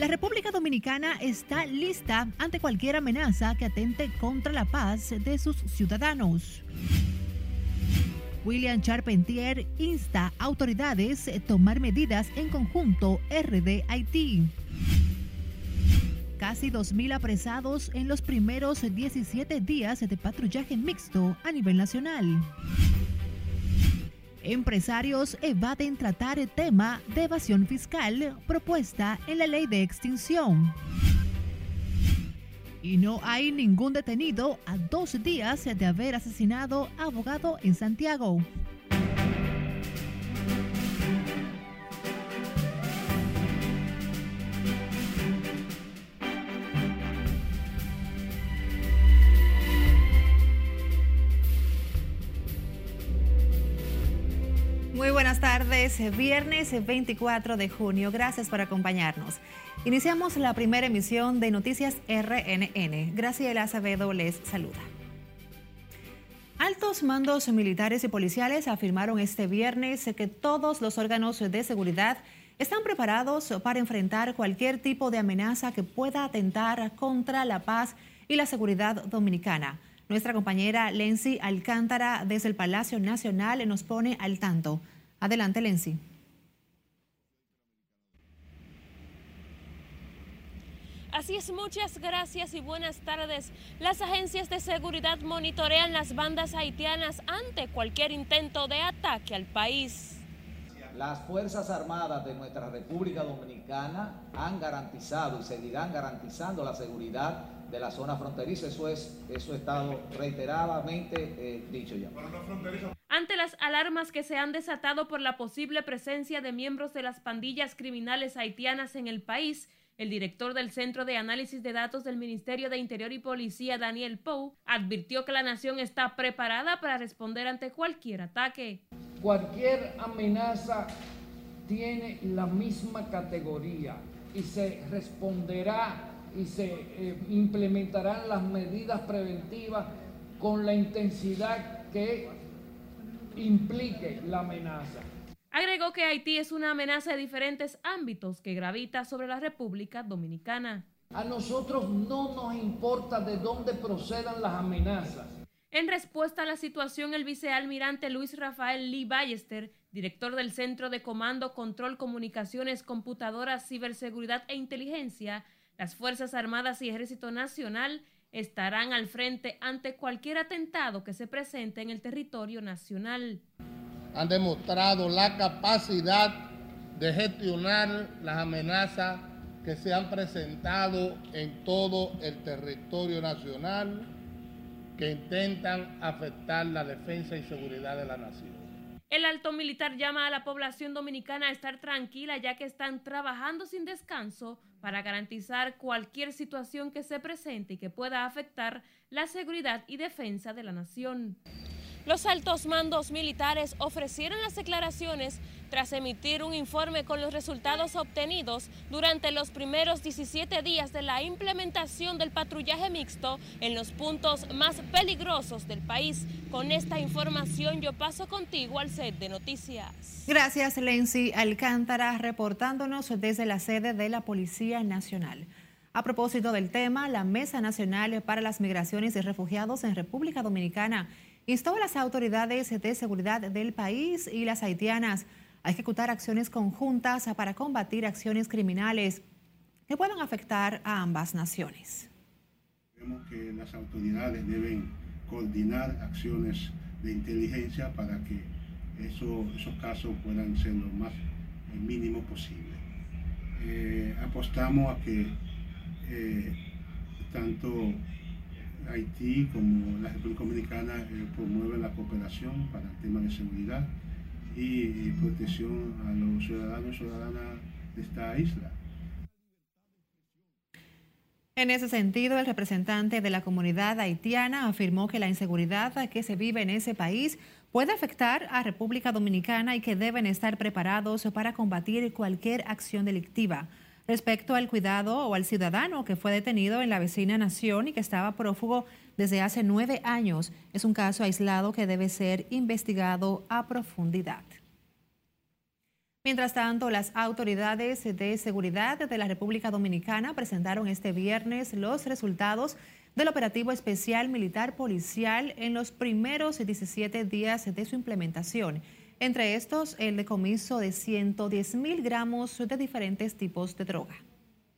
La República Dominicana está lista ante cualquier amenaza que atente contra la paz de sus ciudadanos. William Charpentier insta a autoridades a tomar medidas en conjunto RD Haití. Casi 2.000 apresados en los primeros 17 días de patrullaje mixto a nivel nacional. Empresarios evaden tratar el tema de evasión fiscal propuesta en la ley de extinción. Y no hay ningún detenido a dos días de haber asesinado a abogado en Santiago. Muy buenas tardes, viernes 24 de junio. Gracias por acompañarnos. Iniciamos la primera emisión de Noticias RNN. Graciela Acevedo les saluda. Altos mandos militares y policiales afirmaron este viernes que todos los órganos de seguridad están preparados para enfrentar cualquier tipo de amenaza que pueda atentar contra la paz y la seguridad dominicana. Nuestra compañera Lenzi Alcántara desde el Palacio Nacional nos pone al tanto. Adelante, Lenzi. Así es, muchas gracias y buenas tardes. Las agencias de seguridad monitorean las bandas haitianas ante cualquier intento de ataque al país. Las Fuerzas Armadas de nuestra República Dominicana han garantizado y seguirán garantizando la seguridad de la zona fronteriza. Eso es, eso ha estado reiteradamente eh, dicho ya. Ante las alarmas que se han desatado por la posible presencia de miembros de las pandillas criminales haitianas en el país, el director del Centro de Análisis de Datos del Ministerio de Interior y Policía, Daniel Pou, advirtió que la nación está preparada para responder ante cualquier ataque. Cualquier amenaza tiene la misma categoría y se responderá y se eh, implementarán las medidas preventivas con la intensidad que implique la amenaza. Agregó que Haití es una amenaza de diferentes ámbitos que gravita sobre la República Dominicana. A nosotros no nos importa de dónde procedan las amenazas. En respuesta a la situación, el vicealmirante Luis Rafael Lee Ballester, director del Centro de Comando, Control, Comunicaciones, Computadoras, Ciberseguridad e Inteligencia, las Fuerzas Armadas y Ejército Nacional estarán al frente ante cualquier atentado que se presente en el territorio nacional. Han demostrado la capacidad de gestionar las amenazas que se han presentado en todo el territorio nacional que intentan afectar la defensa y seguridad de la nación. El alto militar llama a la población dominicana a estar tranquila ya que están trabajando sin descanso para garantizar cualquier situación que se presente y que pueda afectar la seguridad y defensa de la nación. Los altos mandos militares ofrecieron las declaraciones tras emitir un informe con los resultados obtenidos durante los primeros 17 días de la implementación del patrullaje mixto en los puntos más peligrosos del país. Con esta información yo paso contigo al set de noticias. Gracias, Lenzi Alcántara, reportándonos desde la sede de la Policía Nacional. A propósito del tema, la Mesa Nacional para las Migraciones y Refugiados en República Dominicana instó a las autoridades de seguridad del país y las haitianas a ejecutar acciones conjuntas para combatir acciones criminales que puedan afectar a ambas naciones. Vemos que las autoridades deben coordinar acciones de inteligencia para que eso, esos casos puedan ser lo más mínimo posible. Eh, apostamos a que eh, tanto Haití como la República Dominicana eh, promueven la cooperación para el tema de seguridad y, protección a los ciudadanos y ciudadanas de esta isla. En ese sentido, el representante de la comunidad haitiana afirmó que la inseguridad que se vive en ese país puede afectar a República Dominicana y que deben estar preparados para combatir cualquier acción delictiva. Respecto al cuidado o al ciudadano que fue detenido en la vecina nación y que estaba prófugo desde hace nueve años, es un caso aislado que debe ser investigado a profundidad. Mientras tanto, las autoridades de seguridad de la República Dominicana presentaron este viernes los resultados del operativo especial militar policial en los primeros 17 días de su implementación. Entre estos, el decomiso de 110 mil gramos de diferentes tipos de droga.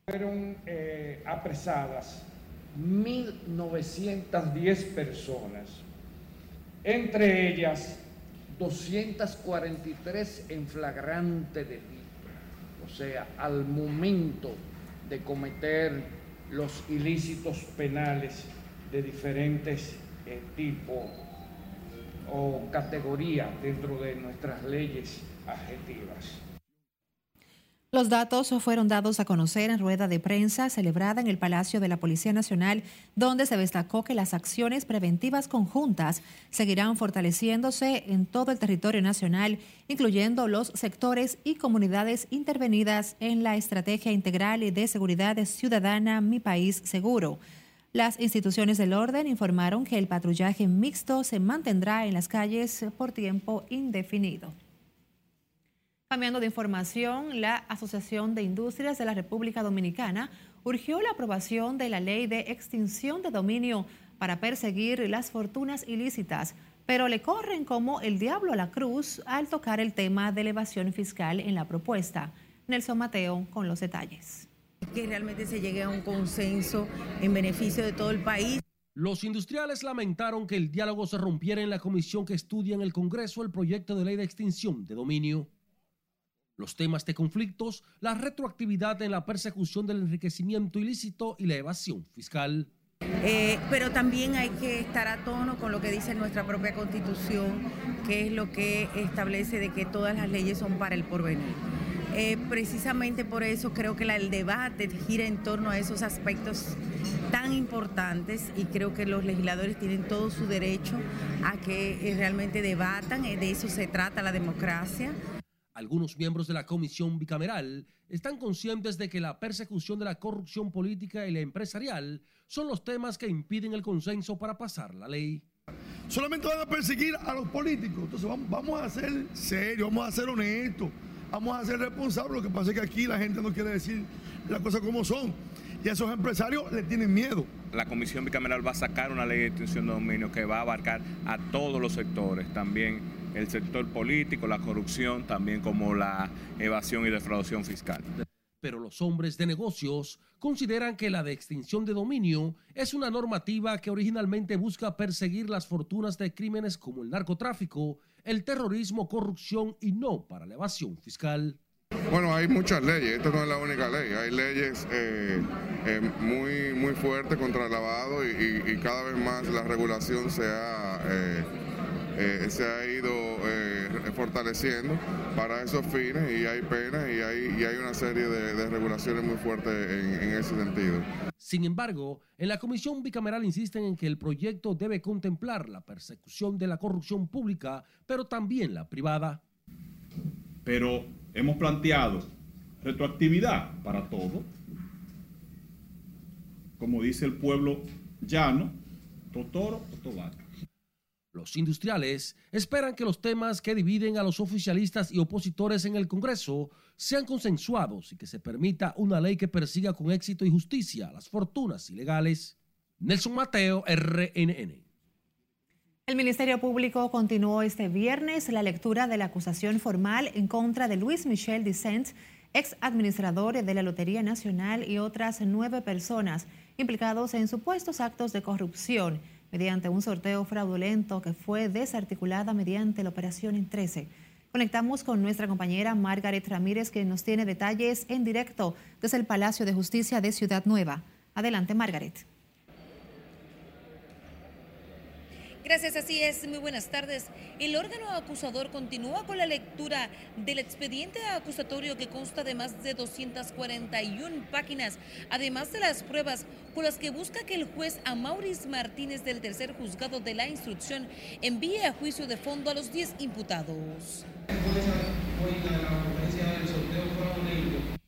Fueron eh, apresadas 1.910 personas, entre ellas 243 en flagrante delito, o sea, al momento de cometer los ilícitos penales de diferentes eh, tipos o categorías dentro de nuestras leyes adjetivas. Los datos fueron dados a conocer en rueda de prensa celebrada en el Palacio de la Policía Nacional, donde se destacó que las acciones preventivas conjuntas seguirán fortaleciéndose en todo el territorio nacional, incluyendo los sectores y comunidades intervenidas en la Estrategia Integral de Seguridad Ciudadana Mi País Seguro. Las instituciones del orden informaron que el patrullaje mixto se mantendrá en las calles por tiempo indefinido. Cambiando de información, la Asociación de Industrias de la República Dominicana urgió la aprobación de la ley de extinción de dominio para perseguir las fortunas ilícitas, pero le corren como el diablo a la cruz al tocar el tema de elevación fiscal en la propuesta. Nelson Mateo con los detalles. Que realmente se llegue a un consenso en beneficio de todo el país. Los industriales lamentaron que el diálogo se rompiera en la comisión que estudia en el Congreso el proyecto de ley de extinción de dominio los temas de conflictos, la retroactividad en la persecución del enriquecimiento ilícito y la evasión fiscal. Eh, pero también hay que estar a tono con lo que dice nuestra propia constitución, que es lo que establece de que todas las leyes son para el porvenir. Eh, precisamente por eso creo que el debate gira en torno a esos aspectos tan importantes y creo que los legisladores tienen todo su derecho a que eh, realmente debatan, de eso se trata la democracia. Algunos miembros de la comisión bicameral están conscientes de que la persecución de la corrupción política y la empresarial son los temas que impiden el consenso para pasar la ley. Solamente van a perseguir a los políticos. Entonces vamos, a ser serios, vamos a ser honestos, vamos a ser responsables. Lo que pasa es que aquí la gente no quiere decir las cosas como son. Y a esos empresarios le tienen miedo. La comisión bicameral va a sacar una ley de extinción de dominio que va a abarcar a todos los sectores, también el sector político, la corrupción, también como la evasión y defraudación fiscal. Pero los hombres de negocios consideran que la de extinción de dominio es una normativa que originalmente busca perseguir las fortunas de crímenes como el narcotráfico, el terrorismo, corrupción y no para la evasión fiscal. Bueno, hay muchas leyes, esta no es la única ley, hay leyes eh, eh, muy, muy fuertes contra el lavado y, cada vez más la regulación se ha... Eh, eh, se ha ido eh, fortaleciendo para esos fines y hay penas y hay, hay una serie de, regulaciones muy fuertes en, en, ese sentido. Sin embargo, en la comisión bicameral insisten en que el proyecto debe contemplar la persecución de la corrupción pública, pero también la privada. Pero hemos planteado retroactividad para todo. Como dice el pueblo llano, totoro o tobato. Los industriales esperan que los temas que dividen a los oficialistas y opositores en el Congreso sean consensuados y que se permita una ley que persiga con éxito y justicia las fortunas ilegales. Nelson Mateo, RNN. El Ministerio Público continuó este viernes la lectura de la acusación formal en contra de Luis Michel Dicent, ex administrador de la Lotería Nacional y otras nueve personas implicados en supuestos actos de corrupción mediante un sorteo fraudulento que fue desarticulada mediante la operación en 13. Conectamos con nuestra compañera Margaret Ramírez, que nos tiene detalles en directo desde el Palacio de Justicia de Ciudad Nueva. Adelante, Margaret. Gracias, así es. Muy buenas tardes. El órgano acusador continúa con la lectura del expediente acusatorio que consta de más de 241 páginas, además de las pruebas con las que busca que el juez Amauris Martínez del tercer juzgado de la instrucción envíe a juicio de fondo a los 10 imputados.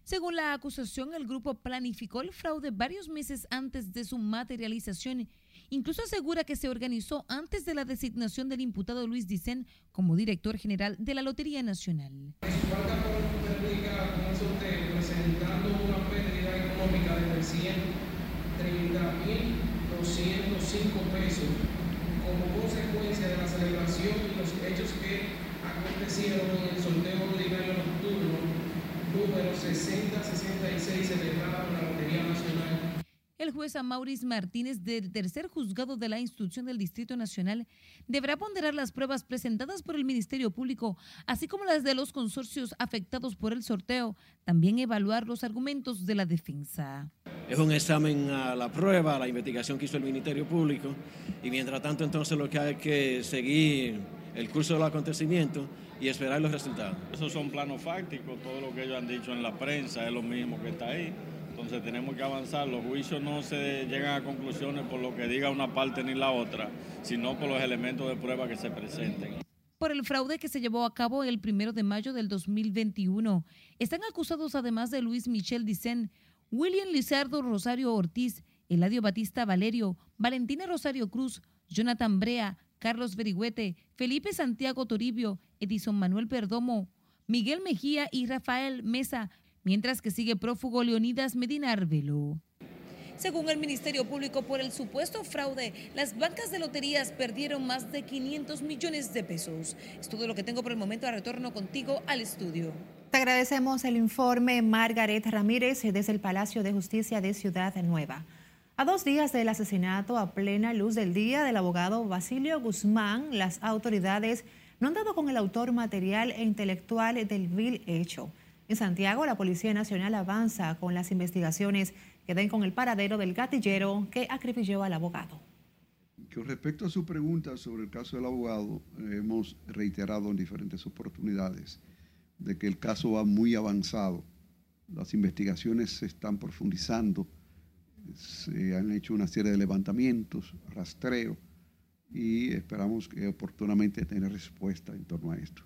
Según la acusación, el grupo planificó el fraude varios meses antes de su materialización Incluso asegura que se organizó antes de la designación del imputado Luis Dicen como director general de la Lotería Nacional. Presentando una pérdida económica de 330.205 pesos como consecuencia de la celebración y los hechos que acontecieron en el sorteo ordinario nocturno número 6066 celebrado en la Lotería Nacional el juez Amauris Martínez del tercer juzgado de la instrucción del Distrito Nacional deberá ponderar las pruebas presentadas por el Ministerio Público, así como las de los consorcios afectados por el sorteo, también evaluar los argumentos de la defensa. Es un examen a la prueba, a la investigación que hizo el Ministerio Público, y mientras tanto entonces lo que hay que seguir el curso del acontecimiento y esperar los resultados. Esos son planos fácticos, todo lo que ellos han dicho en la prensa es lo mismo que está ahí entonces tenemos que avanzar. Los juicios no se llegan a conclusiones por lo que diga una parte ni la otra, sino por los elementos de prueba que se presenten. Por el fraude que se llevó a cabo el primero de mayo del 2021, están acusados además de Luis Michel Dicen, William Lizardo Rosario Ortiz, Eladio Batista Valerio, Valentina Rosario Cruz, Jonathan Brea, Carlos Verigüete, Felipe Santiago Toribio, Edison Manuel Perdomo, Miguel Mejía y Rafael Mesa, mientras que sigue prófugo Leonidas Medina Arbelo. Según el Ministerio Público, por el supuesto fraude, las bancas de loterías perdieron más de 500 millones de pesos. Es todo lo que tengo por el momento. Retorno contigo al estudio. Te agradecemos el informe Margaret Ramírez desde el Palacio de Justicia de Ciudad Nueva. A dos días del asesinato a plena luz del día del abogado Basilio Guzmán, las autoridades no han dado con el autor material e intelectual del vil hecho. En Santiago, la Policía Nacional avanza con las investigaciones que den con el paradero del gatillero que acribilló al abogado. Con respecto a su pregunta sobre el caso del abogado, hemos reiterado en diferentes oportunidades de que el caso va muy avanzado. Las investigaciones se están profundizando, se han hecho una serie de levantamientos, rastreo, y esperamos que oportunamente tener respuesta en torno a esto.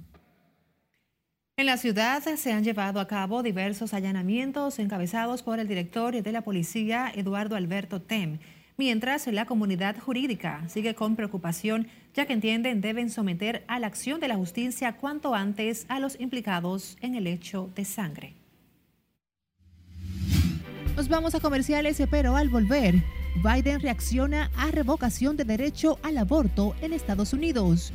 En la ciudad se han llevado a cabo diversos allanamientos encabezados por el director de la policía, Eduardo Alberto Tem, mientras la comunidad jurídica sigue con preocupación ya que entienden deben someter a la acción de la justicia cuanto antes a los implicados en el hecho de sangre. Nos vamos a comerciales, pero al volver, Biden reacciona a revocación de derecho al aborto en Estados Unidos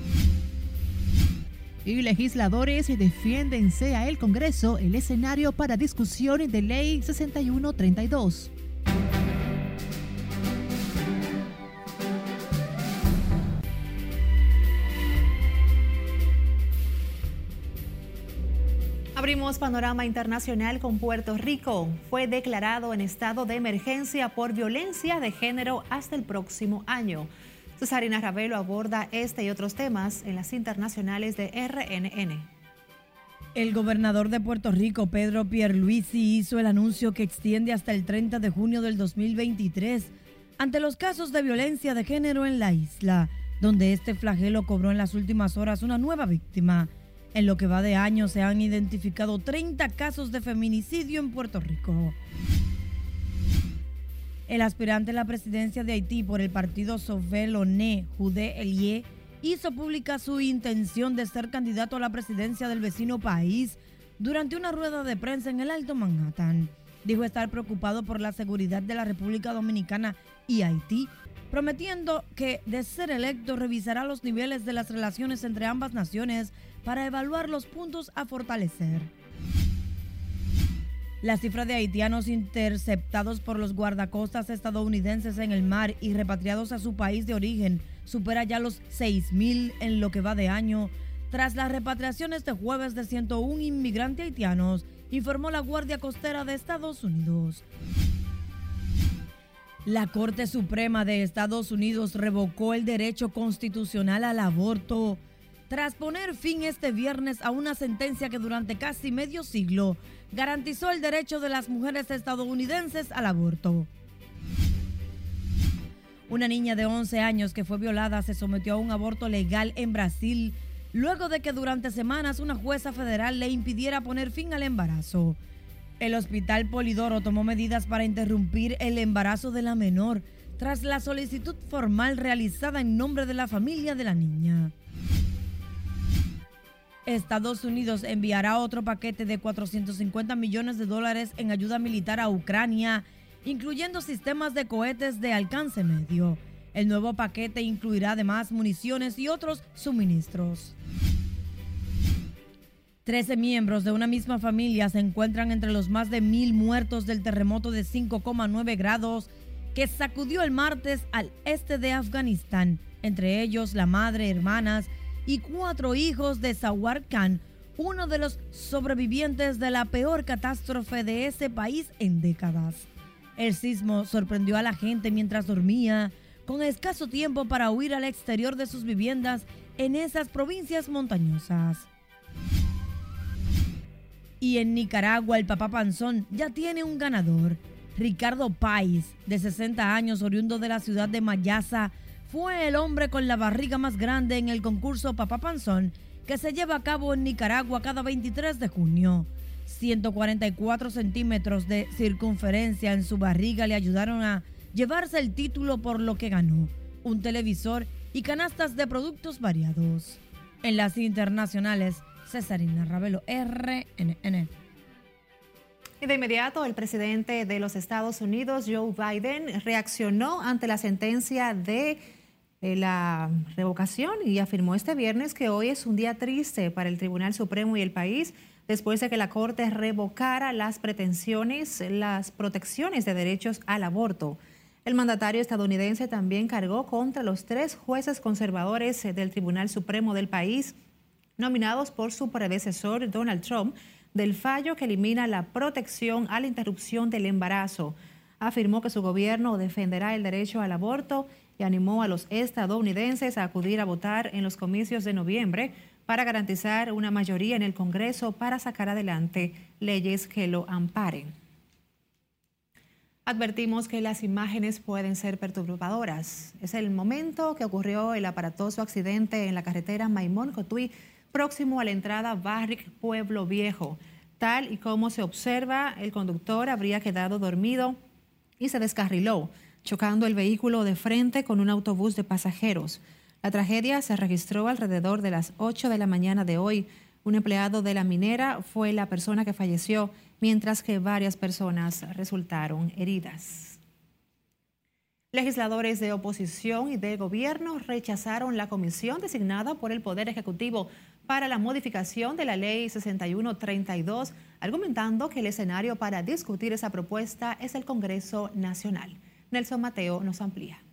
y legisladores defienden sea el Congreso el escenario para discusión de ley 6132. Abrimos panorama internacional con Puerto Rico. Fue declarado en estado de emergencia por violencia de género hasta el próximo año. Cesarina Ravelo aborda este y otros temas en las internacionales de RNN. El gobernador de Puerto Rico, Pedro Pierluisi, hizo el anuncio que extiende hasta el 30 de junio del 2023 ante los casos de violencia de género en la isla, donde este flagelo cobró en las últimas horas una nueva víctima. En lo que va de año se han identificado 30 casos de feminicidio en Puerto Rico. El aspirante a la presidencia de Haití por el partido Sauvé-Loné, Judé Elie, hizo pública su intención de ser candidato a la presidencia del vecino país durante una rueda de prensa en el Alto Manhattan. Dijo estar preocupado por la seguridad de la República Dominicana y Haití, prometiendo que, de ser electo, revisará los niveles de las relaciones entre ambas naciones para evaluar los puntos a fortalecer. La cifra de haitianos interceptados por los guardacostas estadounidenses en el mar y repatriados a su país de origen supera ya los 6.000 en lo que va de año, tras la repatriación este jueves de 101 inmigrantes haitianos, informó la Guardia Costera de Estados Unidos. La Corte Suprema de Estados Unidos revocó el derecho constitucional al aborto tras poner fin este viernes a una sentencia que durante casi medio siglo garantizó el derecho de las mujeres estadounidenses al aborto. Una niña de 11 años que fue violada se sometió a un aborto legal en Brasil luego de que durante semanas una jueza federal le impidiera poner fin al embarazo. El hospital Polidoro tomó medidas para interrumpir el embarazo de la menor tras la solicitud formal realizada en nombre de la familia de la niña. Estados Unidos enviará otro paquete de 450 millones de dólares en ayuda militar a Ucrania, incluyendo sistemas de cohetes de alcance medio. El nuevo paquete incluirá además municiones y otros suministros. Trece miembros de una misma familia se encuentran entre los más de mil muertos del terremoto de 5,9 grados que sacudió el martes al este de Afganistán, entre ellos la madre, hermanas y cuatro hijos de Sawar Khan, uno de los sobrevivientes de la peor catástrofe de ese país en décadas. El sismo sorprendió a la gente mientras dormía, con escaso tiempo para huir al exterior de sus viviendas en esas provincias montañosas. Y en Nicaragua el papá Panzón ya tiene un ganador. Ricardo Páez, de 60 años, oriundo de la ciudad de Mayasa, fue el hombre con la barriga más grande en el concurso Papá Panzón que se lleva a cabo en Nicaragua cada 23 de junio. 144 centímetros de circunferencia en su barriga le ayudaron a llevarse el título por lo que ganó, un televisor y canastas de productos variados. En las internacionales, Cesarina Ravelo, RNN. De inmediato, el presidente de los Estados Unidos, Joe Biden, reaccionó ante la sentencia de la revocación y afirmó este viernes que hoy es un día triste para el Tribunal Supremo y el país después de que la Corte revocara las pretensiones, las protecciones de derechos al aborto. El mandatario estadounidense también cargó contra los tres jueces conservadores del Tribunal Supremo del país, nominados por su predecesor Donald Trump, del fallo que elimina la protección a la interrupción del embarazo. Afirmó que su gobierno defenderá el derecho al aborto y animó a los estadounidenses a acudir a votar en los comicios de noviembre para garantizar una mayoría en el Congreso para sacar adelante leyes que lo amparen. Advertimos que las imágenes pueden ser perturbadoras. Es el momento que ocurrió el aparatoso accidente en la carretera Maimón-Cotuí próximo a la entrada Barrick Pueblo Viejo. Tal y como se observa, el conductor habría quedado dormido y se descarriló, chocando el vehículo de frente con un autobús de pasajeros. La tragedia se registró alrededor de las 8 de la mañana de hoy. Un empleado de la minera fue la persona que falleció, mientras que varias personas resultaron heridas. Legisladores de oposición y de gobierno rechazaron la comisión designada por el Poder Ejecutivo para la modificación de la Ley 6132, argumentando que el escenario para discutir esa propuesta es el Congreso Nacional. Nelson Mateo nos amplía.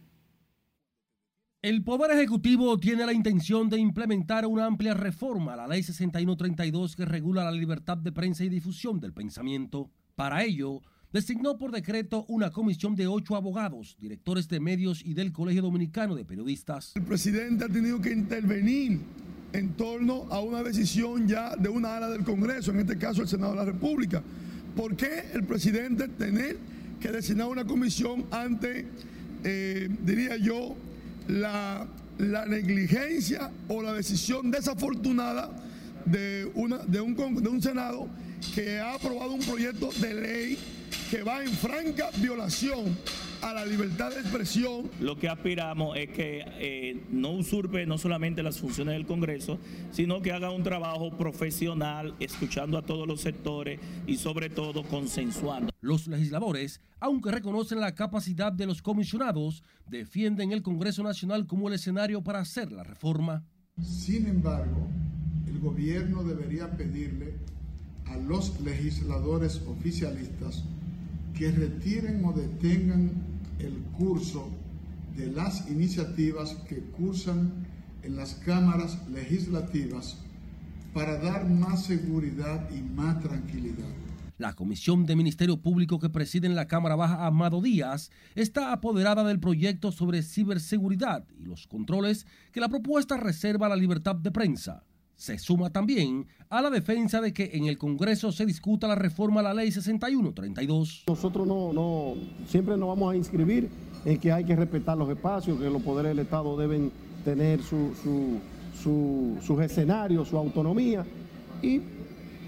El Poder Ejecutivo tiene la intención de implementar una amplia reforma a la Ley 6132 que regula la libertad de prensa y difusión del pensamiento. Para ello, designó por decreto una comisión de ocho abogados, directores de medios y del Colegio Dominicano de Periodistas. El presidente ha tenido que intervenir en torno a una decisión ya de una ala del Congreso, en este caso el Senado de la República. ¿Por qué el presidente tener que designar una comisión ante, eh, diría yo, la, la, negligencia o la decisión desafortunada de, una, de, un, de un Senado que ha aprobado un proyecto de ley que va en franca violación a la libertad de expresión. Lo que aspiramos es que eh, no usurpe no solamente las funciones del Congreso, sino que haga un trabajo profesional, escuchando a todos los sectores y sobre todo consensuando. Los legisladores, aunque reconocen la capacidad de los comisionados, defienden el Congreso Nacional como el escenario para hacer la reforma. Sin embargo, el gobierno debería pedirle a los legisladores oficialistas que retiren o detengan el curso de las iniciativas que cursan en las cámaras legislativas para dar más seguridad y más tranquilidad. La Comisión de Ministerio Público que preside en la Cámara Baja Amado Díaz está apoderada del proyecto sobre ciberseguridad y los controles que la propuesta reserva a la libertad de prensa se suma también a la defensa de que en el Congreso se discuta la reforma a la ley 6132. Nosotros no, no, siempre nos vamos a inscribir en que hay que respetar los espacios, que los poderes del Estado deben tener su, su, sus escenarios, su autonomía. Y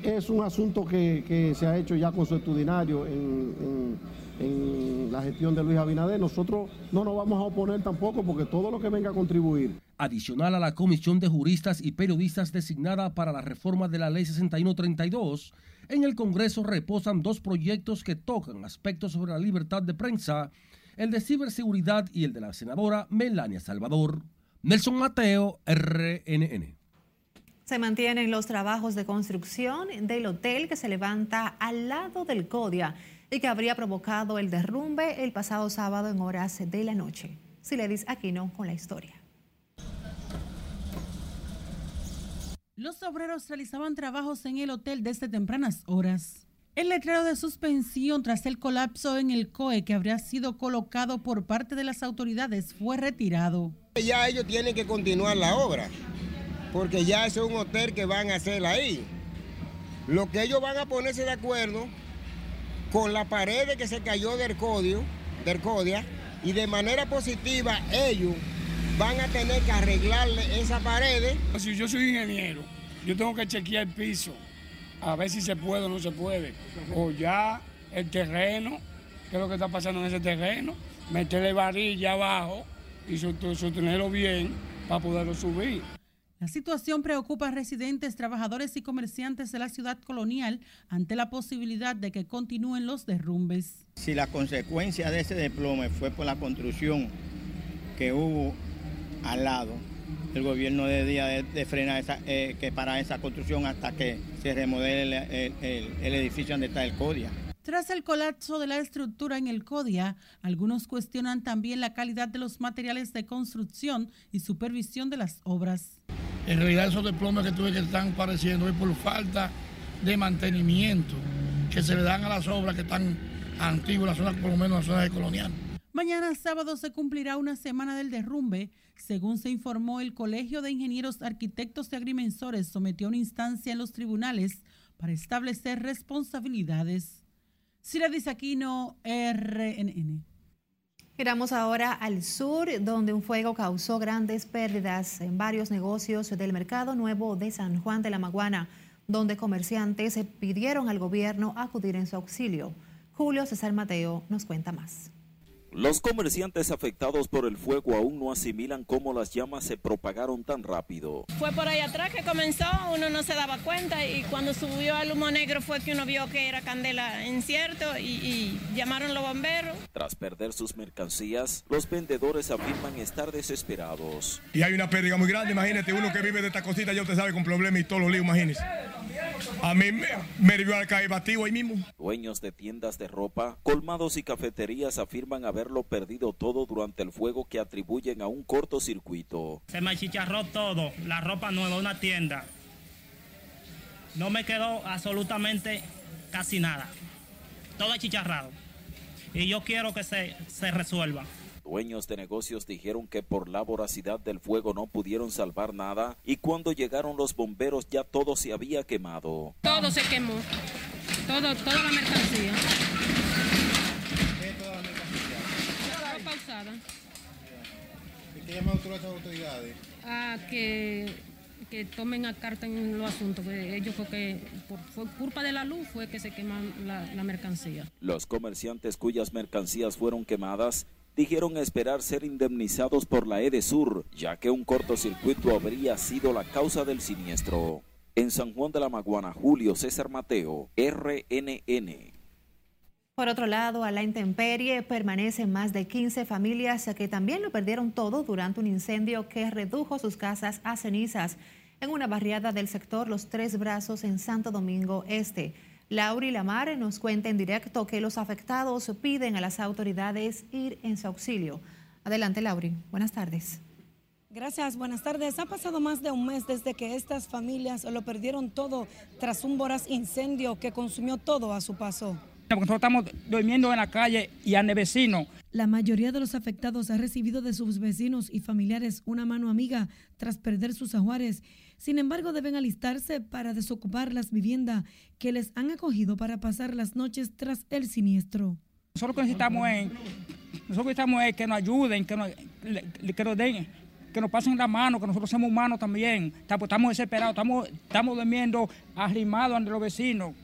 es un asunto que, se ha hecho ya consuetudinario en, en la gestión de Luis Abinader. Nosotros no nos vamos a oponer tampoco porque todo lo que venga a contribuir Adicional a la comisión de juristas y periodistas designada para la reforma de la Ley 6132, en el Congreso reposan dos proyectos que tocan aspectos sobre la libertad de prensa, el de ciberseguridad y el de la senadora Melania Salvador. Nelson Mateo, RNN. Se mantienen los trabajos de construcción del hotel que se levanta al lado del CODIA y que habría provocado el derrumbe el pasado sábado en horas de la noche. Siledis Aquino con la historia. Los obreros realizaban trabajos en el hotel desde tempranas horas. El letrero de suspensión tras el colapso en el COE que habría sido colocado por parte de las autoridades fue retirado. Ya ellos tienen que continuar la obra, porque ya es un hotel que van a hacer ahí. Lo que ellos van a ponerse de acuerdo con la pared que se cayó del codio, del CODIA, y de manera positiva ellos van a tener que arreglarle esa pared. Si yo soy ingeniero, yo tengo que chequear el piso, a ver si se puede o no se puede. O ya el terreno, qué es lo que está pasando en ese terreno, meterle varilla abajo y sostenerlo bien para poderlo subir. La situación preocupa a residentes, trabajadores y comerciantes de la ciudad colonial ante la posibilidad de que continúen los derrumbes. Si la consecuencia de ese desplome fue por la construcción que hubo al lado. El gobierno debía de, de frenar esa, eh, que para esa construcción hasta que se remodele el, el, el edificio donde está el CODIA. Tras el colapso de la estructura en el CODIA, algunos cuestionan también la calidad de los materiales de construcción y supervisión de las obras. En realidad esos desplomes que tuve que están pareciendo es por falta de mantenimiento que se le dan a las obras que están antiguas, las zonas, por lo menos las zonas de colonial. Mañana sábado se cumplirá una semana del derrumbe. Según se informó, el Colegio de Ingenieros, Arquitectos y Agrimensores sometió una instancia en los tribunales para establecer responsabilidades. Sira Aquino, RNN. Giramos ahora al sur, donde un fuego causó grandes pérdidas en varios negocios del Mercado Nuevo de San Juan de la Maguana, donde comerciantes pidieron al gobierno acudir en su auxilio. Julio César Mateo nos cuenta más. Los comerciantes afectados por el fuego aún no asimilan cómo las llamas se propagaron tan rápido. Fue por ahí atrás que comenzó, uno no se daba cuenta y cuando subió el humo negro fue que uno vio que era candela incierto y, y llamaron los bomberos. Tras perder sus mercancías, los vendedores afirman estar desesperados. Y hay una pérdida muy grande, imagínate, uno que vive de esta cosita ya usted sabe con problemas y todos los líos, imagínese. A mí me, me debió al caer batido ahí mismo. Dueños de tiendas de ropa, colmados y cafeterías afirman haberlo perdido todo durante el fuego que atribuyen a un cortocircuito. Se me achicharró todo, la ropa nueva, una tienda. No me quedó absolutamente casi nada. Todo achicharrado. Y yo quiero que se, se resuelva. Dueños de negocios dijeron que por la voracidad del fuego no pudieron salvar nada y cuando llegaron los bomberos ya todo se había quemado. Todo se quemó, todo, toda la mercancía. ¿Qué toda la mercancía? Ropa usada. ¿Y qué llaman a las autoridades? A que, que tomen a carta en los asuntos. Que ellos fue que, por, fue culpa de la luz, fue que se quemó la, la mercancía. Los comerciantes cuyas mercancías fueron quemadas dijeron esperar ser indemnizados por la EDESUR, ya que un cortocircuito habría sido la causa del siniestro. En San Juan de la Maguana, Julio César Mateo, RNN. Por otro lado, a la intemperie permanecen más de 15 familias que también lo perdieron todo durante un incendio que redujo sus casas a cenizas en una barriada del sector Los Tres Brazos en Santo Domingo Este. Lauri Lamar nos cuenta en directo que los afectados piden a las autoridades ir en su auxilio. Adelante, Lauri. Buenas tardes. Gracias, buenas tardes. Ha pasado más de un mes desde que estas familias lo perdieron todo tras un voraz incendio que consumió todo a su paso. Nosotros estamos durmiendo en la calle y ande vecino. La mayoría de los afectados ha recibido de sus vecinos y familiares una mano amiga tras perder sus ajuares. Sin embargo, deben alistarse para desocupar las viviendas que les han acogido para pasar las noches tras el siniestro. Nosotros lo que necesitamos es, nosotros necesitamos es que nos ayuden, que nos, que nos den, que nos pasen la mano, que nosotros somos humanos también. Estamos, estamos desesperados, estamos, estamos durmiendo arrimados ante los vecinos.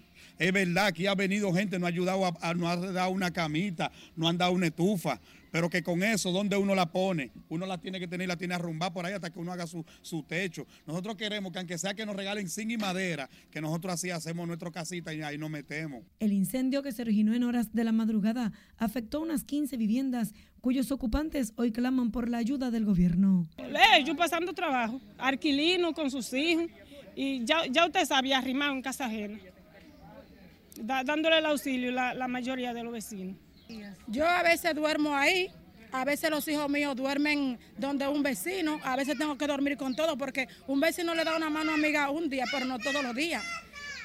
Es verdad que ha venido gente, nos ha ayudado, a, nos ha dado una camita, nos han dado una estufa, pero que con eso, ¿dónde uno la pone? Uno la tiene que tener, la tiene arrumbada por ahí hasta que uno haga su, su, techo. Nosotros queremos que aunque sea que nos regalen zinc y madera, que nosotros así hacemos nuestra casita y ahí nos metemos. El incendio que se originó en horas de la madrugada afectó unas 15 viviendas cuyos ocupantes hoy claman por la ayuda del gobierno. Eh, yo pasando trabajo, alquilino con sus hijos y ya, ya usted sabía arrimado en casa ajena, dándole el auxilio la, la mayoría de los vecinos. Yo a veces duermo ahí, a veces los hijos míos duermen donde un vecino, a veces tengo que dormir con todo porque un vecino le da una mano amiga un día, pero no todos los días.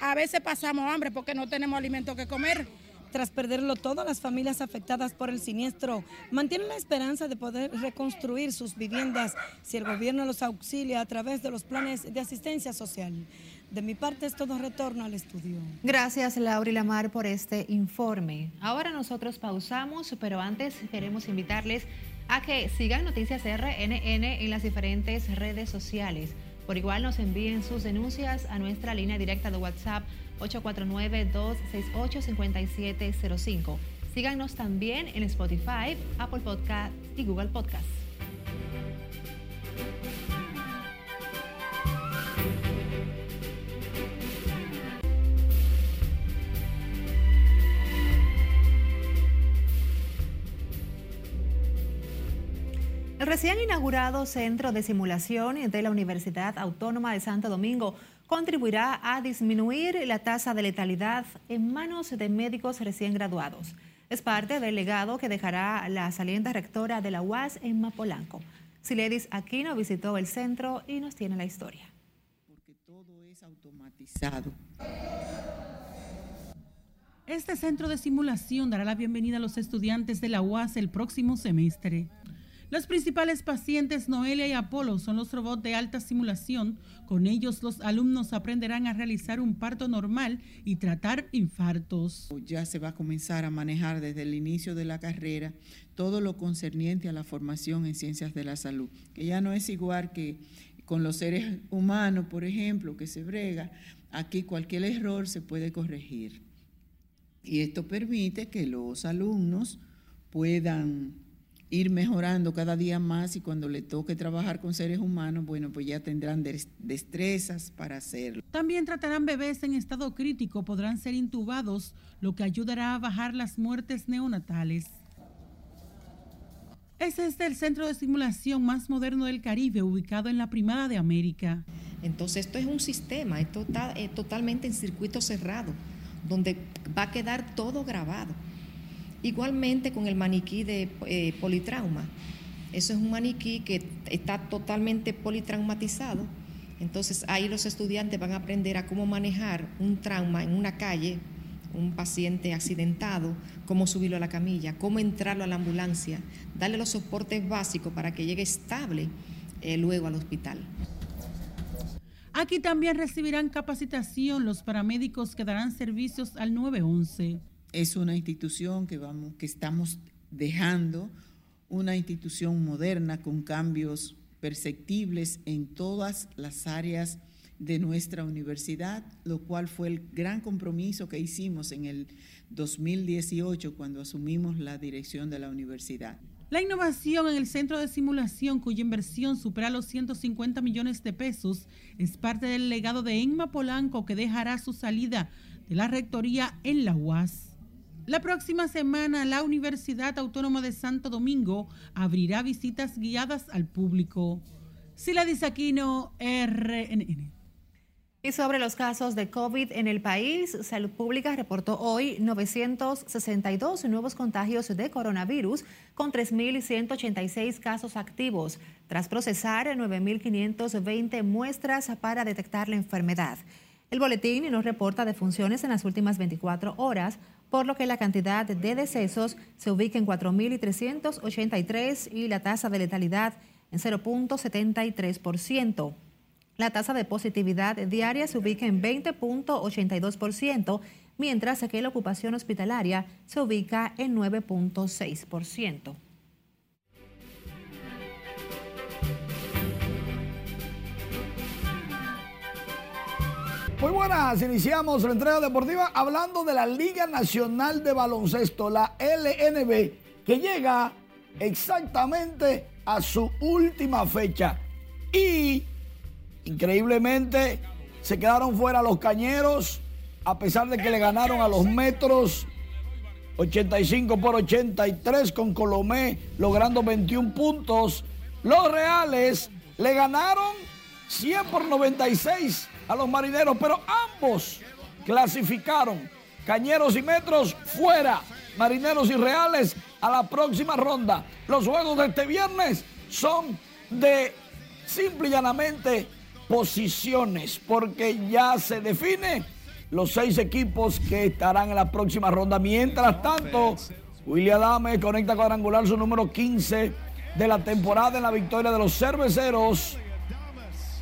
A veces pasamos hambre porque no tenemos alimento que comer. Tras perderlo todo, las familias afectadas por el siniestro mantienen la esperanza de poder reconstruir sus viviendas si el gobierno los auxilia a través de los planes de asistencia social. De mi parte es todo retorno al estudio. Gracias Laura y Lamar por este informe. Ahora nosotros pausamos, pero antes queremos invitarles a que sigan Noticias RNN en las diferentes redes sociales. Por igual nos envíen sus denuncias a nuestra línea directa de WhatsApp 849-268-5705. Síganos también en Spotify, Apple Podcast y Google Podcast. El recién inaugurado Centro de Simulación de la Universidad Autónoma de Santo Domingo contribuirá a disminuir la tasa de letalidad en manos de médicos recién graduados. Es parte del legado que dejará la saliente rectora de la UAS en Mapolanco. Siledis Aquino visitó el centro y nos tiene la historia. Porque todo es automatizado. Este centro de simulación dará la bienvenida a los estudiantes de la UAS el próximo semestre. Los principales pacientes Noelia y Apolo son los robots de alta simulación. Con ellos los alumnos aprenderán a realizar un parto normal y tratar infartos. Ya se va a comenzar a manejar desde el inicio de la carrera todo lo concerniente a la formación en ciencias de la salud, que ya no es igual que con los seres humanos, por ejemplo, que se brega. Aquí cualquier error se puede corregir. Y esto permite que los alumnos puedan ir mejorando cada día más y cuando le toque trabajar con seres humanos, bueno, pues ya tendrán destrezas para hacerlo. También tratarán bebés en estado crítico, podrán ser intubados, lo que ayudará a bajar las muertes neonatales. Ese es el centro de simulación más moderno del Caribe, ubicado en la Primada de América. Entonces, esto es un sistema, esto está eh, totalmente en circuito cerrado, donde va a quedar todo grabado. Igualmente con el maniquí de eh, politrauma. Eso es un maniquí que está totalmente politraumatizado. Entonces ahí los estudiantes van a aprender a cómo manejar un trauma en una calle, un paciente accidentado, cómo subirlo a la camilla, cómo entrarlo a la ambulancia, darle los soportes básicos para que llegue estable eh, luego al hospital. Aquí también recibirán capacitación los paramédicos que darán servicios al 911 es una institución que, vamos, que estamos dejando, una institución moderna con cambios perceptibles en todas las áreas de nuestra universidad, lo cual fue el gran compromiso que hicimos en el 2018 cuando asumimos la dirección de la universidad. La innovación en el centro de simulación, cuya inversión supera los 150 millones de pesos, es parte del legado de Enma Polanco que dejará su salida de la rectoría en la UAS. La próxima semana la Universidad Autónoma de Santo Domingo abrirá visitas guiadas al público. Sila Disaquino, RNN. Y sobre los casos de COVID en el país, Salud Pública reportó hoy 962 nuevos contagios de coronavirus con 3.186 casos activos, tras procesar 9.520 muestras para detectar la enfermedad. El boletín nos reporta defunciones en las últimas 24 horas, por lo que la cantidad de decesos se ubica en 4.383 y la tasa de letalidad en 0.73%. La tasa de positividad diaria se ubica en 20.82%, mientras que la ocupación hospitalaria se ubica en 9.6%. Muy buenas, iniciamos la entrega deportiva hablando de la Liga Nacional de Baloncesto, la LNB, que llega exactamente a su última fecha. Y increíblemente se quedaron fuera los cañeros, a pesar de que le ganaron a los metros 85 por 83 con Colomé, logrando 21 puntos. Los Reales le ganaron 100 por 96 a los marineros, pero ambos clasificaron. Cañeros y Metros fuera, Marineros y Reales a la próxima ronda. Los juegos de este viernes son de simple y llanamente posiciones, porque ya se define los seis equipos que estarán en la próxima ronda. Mientras tanto, William Adame conecta cuadrangular su número 15 de la temporada en la victoria de los cerveceros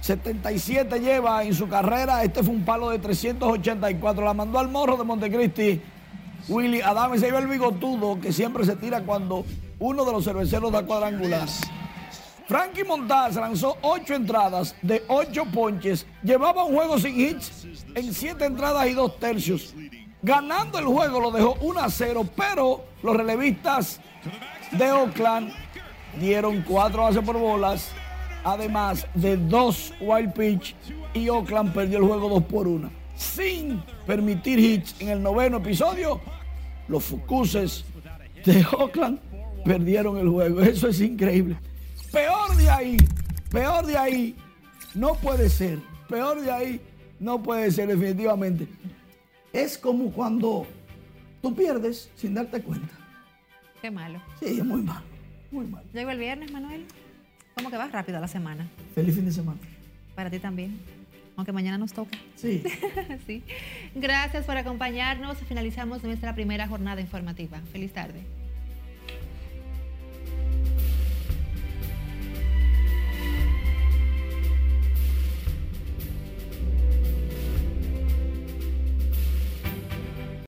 77 lleva en su carrera. Este fue un palo de 384. La mandó al morro de Montecristi. Willy Adame se lleva el bigotudo que siempre se tira cuando uno de los cerveceros da cuadrangular. Frankie Montaz lanzó ocho entradas de ocho ponches. Llevaba un juego sin hits en siete entradas y dos tercios. Ganando el juego lo dejó 1 a 0, pero los relevistas de Oakland dieron cuatro bases por bolas además de dos wild pitch y Oakland perdió el juego 2 por 1. Sin permitir hits en el noveno episodio, los Fucuses de Oakland perdieron el juego. Eso es increíble. Peor de ahí, peor de ahí, no puede ser. Peor de ahí, no puede ser definitivamente. Es como cuando tú pierdes sin darte cuenta. Qué malo. Sí, es muy malo, muy malo. Llegó el viernes, Manuel. ¿Cómo que va rápido la semana? Feliz fin de semana. Para ti también. Aunque mañana nos toca. Sí. sí. Gracias por acompañarnos. Finalizamos nuestra primera jornada informativa. Feliz tarde.